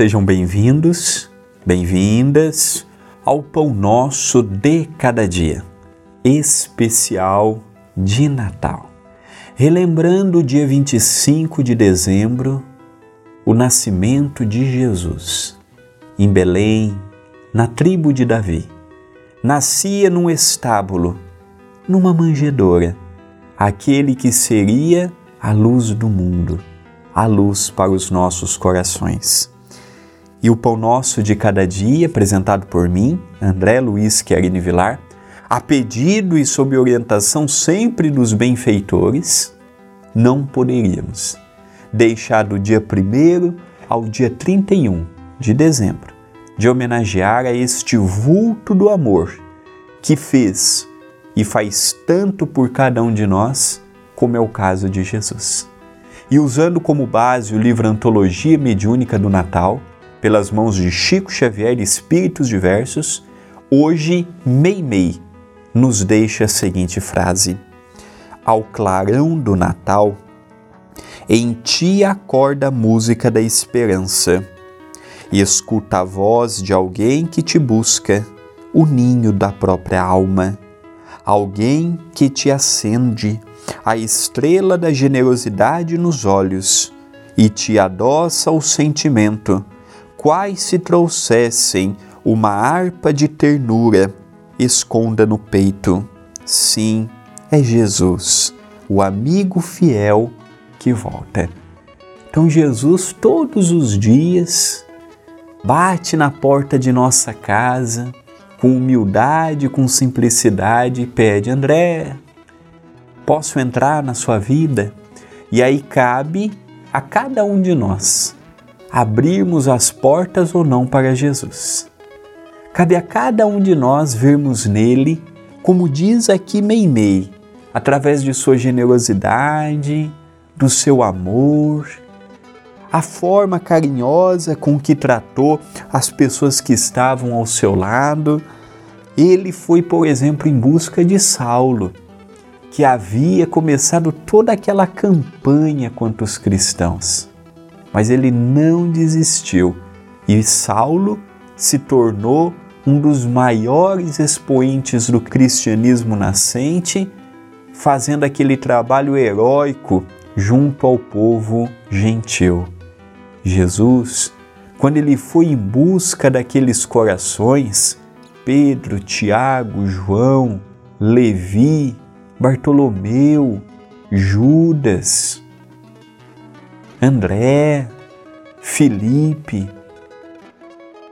Sejam bem-vindos, bem-vindas ao Pão Nosso de Cada Dia, especial de Natal. Relembrando o dia 25 de dezembro, o nascimento de Jesus, em Belém, na tribo de Davi. Nascia num estábulo, numa manjedoura, aquele que seria a luz do mundo, a luz para os nossos corações. E o pão nosso de cada dia, apresentado por mim, André Luiz Querini Vilar, a pedido e sob orientação sempre dos benfeitores, não poderíamos deixar do dia 1 ao dia 31 de dezembro de homenagear a este vulto do amor que fez e faz tanto por cada um de nós, como é o caso de Jesus. E usando como base o livro Antologia Mediúnica do Natal, pelas mãos de Chico Xavier e Espíritos Diversos, hoje Meimei nos deixa a seguinte frase: Ao clarão do Natal, em ti acorda a música da esperança. E escuta a voz de alguém que te busca, o ninho da própria alma, alguém que te acende a estrela da generosidade nos olhos e te adoça o sentimento quais se trouxessem uma harpa de ternura, esconda no peito. Sim, é Jesus, o amigo fiel que volta. Então, Jesus, todos os dias, bate na porta de nossa casa, com humildade, com simplicidade, e pede: André, posso entrar na sua vida? E aí cabe a cada um de nós abrirmos as portas ou não para Jesus. Cabe a cada um de nós vermos nele, como diz aqui Meimei, através de sua generosidade, do seu amor, a forma carinhosa com que tratou as pessoas que estavam ao seu lado. Ele foi, por exemplo, em busca de Saulo, que havia começado toda aquela campanha contra os cristãos mas ele não desistiu e Saulo se tornou um dos maiores expoentes do cristianismo nascente, fazendo aquele trabalho heróico junto ao povo gentil. Jesus, quando ele foi em busca daqueles corações, Pedro, Tiago, João, Levi, Bartolomeu, Judas, André, Felipe.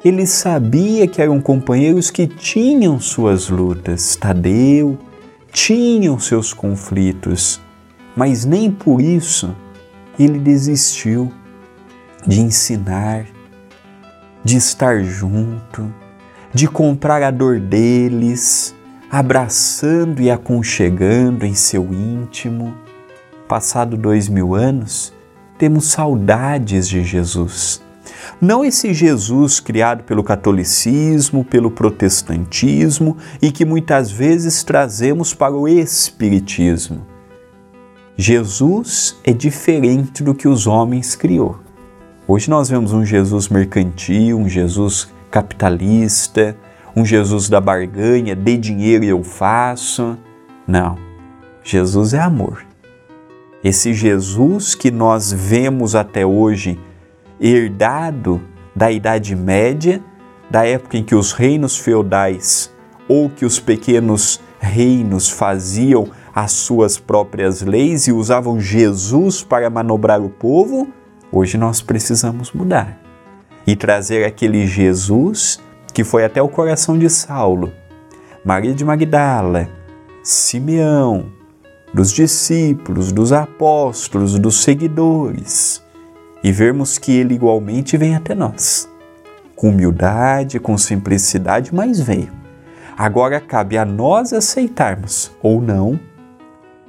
Ele sabia que eram companheiros que tinham suas lutas, Tadeu, tinham seus conflitos, mas nem por isso ele desistiu de ensinar, de estar junto, de comprar a dor deles, abraçando e aconchegando em seu íntimo. Passado dois mil anos, temos saudades de Jesus. Não esse Jesus criado pelo catolicismo, pelo protestantismo e que muitas vezes trazemos para o espiritismo. Jesus é diferente do que os homens criou. Hoje nós vemos um Jesus mercantil, um Jesus capitalista, um Jesus da barganha, dê dinheiro e eu faço. Não. Jesus é amor. Esse Jesus que nós vemos até hoje, herdado da Idade Média, da época em que os reinos feudais ou que os pequenos reinos faziam as suas próprias leis e usavam Jesus para manobrar o povo, hoje nós precisamos mudar e trazer aquele Jesus que foi até o coração de Saulo, Maria de Magdala, Simeão, dos discípulos, dos apóstolos, dos seguidores e vermos que ele igualmente vem até nós. Com humildade, com simplicidade, mas veio. Agora cabe a nós aceitarmos ou não,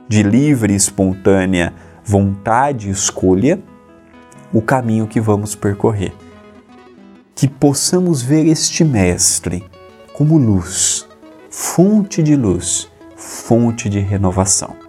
de livre e espontânea vontade e escolha, o caminho que vamos percorrer. Que possamos ver este Mestre como luz, fonte de luz, fonte de renovação.